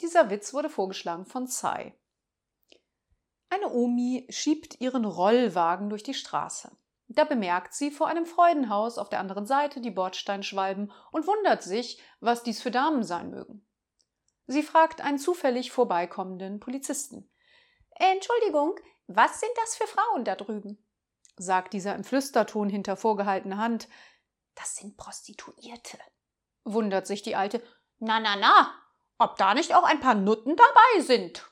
Dieser Witz wurde vorgeschlagen von Tsai. Eine Omi schiebt ihren Rollwagen durch die Straße. Da bemerkt sie vor einem Freudenhaus auf der anderen Seite die Bordsteinschwalben und wundert sich, was dies für Damen sein mögen. Sie fragt einen zufällig vorbeikommenden Polizisten. Entschuldigung, was sind das für Frauen da drüben? sagt dieser im Flüsterton hinter vorgehaltener Hand. Das sind Prostituierte, wundert sich die Alte. Na, na, na, ob da nicht auch ein paar Nutten dabei sind?